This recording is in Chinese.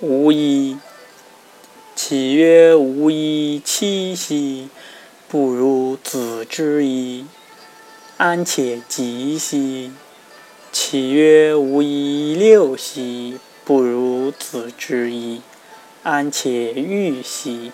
无衣。岂曰无衣七兮，不如子之衣，安且及兮？岂曰无衣六兮，不如子之衣，安且欲兮？